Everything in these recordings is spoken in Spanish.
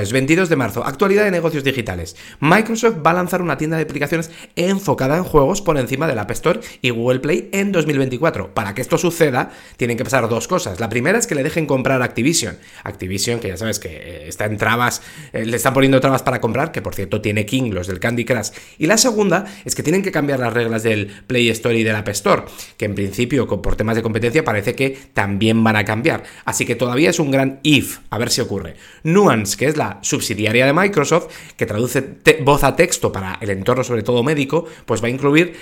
Es 22 de marzo, actualidad de negocios digitales. Microsoft va a lanzar una tienda de aplicaciones enfocada en juegos por encima del App Store y Google Play en 2024. Para que esto suceda, tienen que pasar dos cosas. La primera es que le dejen comprar Activision. Activision, que ya sabes que eh, está en trabas, eh, le están poniendo trabas para comprar, que por cierto tiene King, los del Candy Crush. Y la segunda es que tienen que cambiar las reglas del Play Store y del App Store, que en principio por temas de competencia parece que también van a cambiar. Así que todavía es un gran if, a ver si ocurre. Nuance, que es la subsidiaria de Microsoft, que traduce voz a texto para el entorno, sobre todo médico, pues va a incluir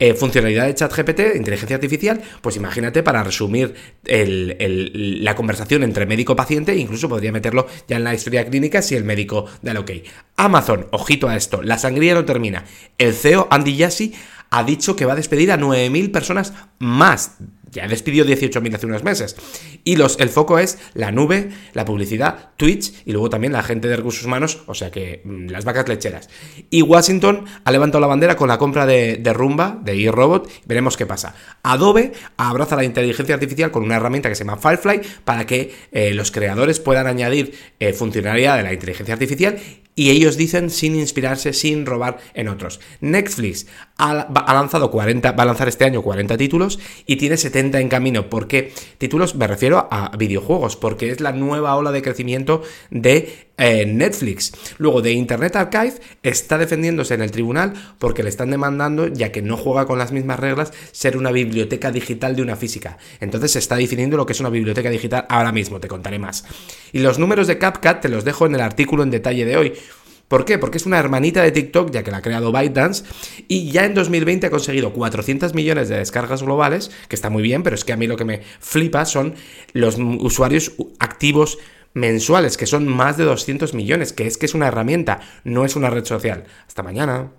eh, funcionalidad de chat GPT, inteligencia artificial, pues imagínate para resumir la conversación entre médico-paciente, e incluso podría meterlo ya en la historia clínica si el médico da el ok. Amazon, ojito a esto, la sangría no termina. El CEO Andy Jassy ha dicho que va a despedir a 9.000 personas más ya despidió 18.000 hace unos meses. Y los, el foco es la nube, la publicidad, Twitch y luego también la gente de recursos humanos, o sea que mm, las vacas lecheras. Y Washington ha levantado la bandera con la compra de, Rumba, de eRobot, veremos qué pasa. Adobe abraza la inteligencia artificial con una herramienta que se llama Firefly para que eh, los creadores puedan añadir eh, funcionalidad de la inteligencia artificial y ellos dicen sin inspirarse, sin robar en otros. Netflix ha, lanzado 40, va a lanzar este año 40 títulos y tiene 70 en camino. ¿Por qué? Títulos me refiero a videojuegos, porque es la nueva ola de crecimiento de eh, Netflix. Luego de Internet Archive está defendiéndose en el tribunal porque le están demandando, ya que no juega con las mismas reglas, ser una biblioteca digital de una física. Entonces se está definiendo lo que es una biblioteca digital ahora mismo, te contaré más. Y los números de CapCut te los dejo en el artículo en detalle de hoy. ¿Por qué? Porque es una hermanita de TikTok, ya que la ha creado ByteDance, y ya en 2020 ha conseguido 400 millones de descargas globales, que está muy bien, pero es que a mí lo que me flipa son los usuarios activos mensuales, que son más de 200 millones, que es que es una herramienta, no es una red social. Hasta mañana.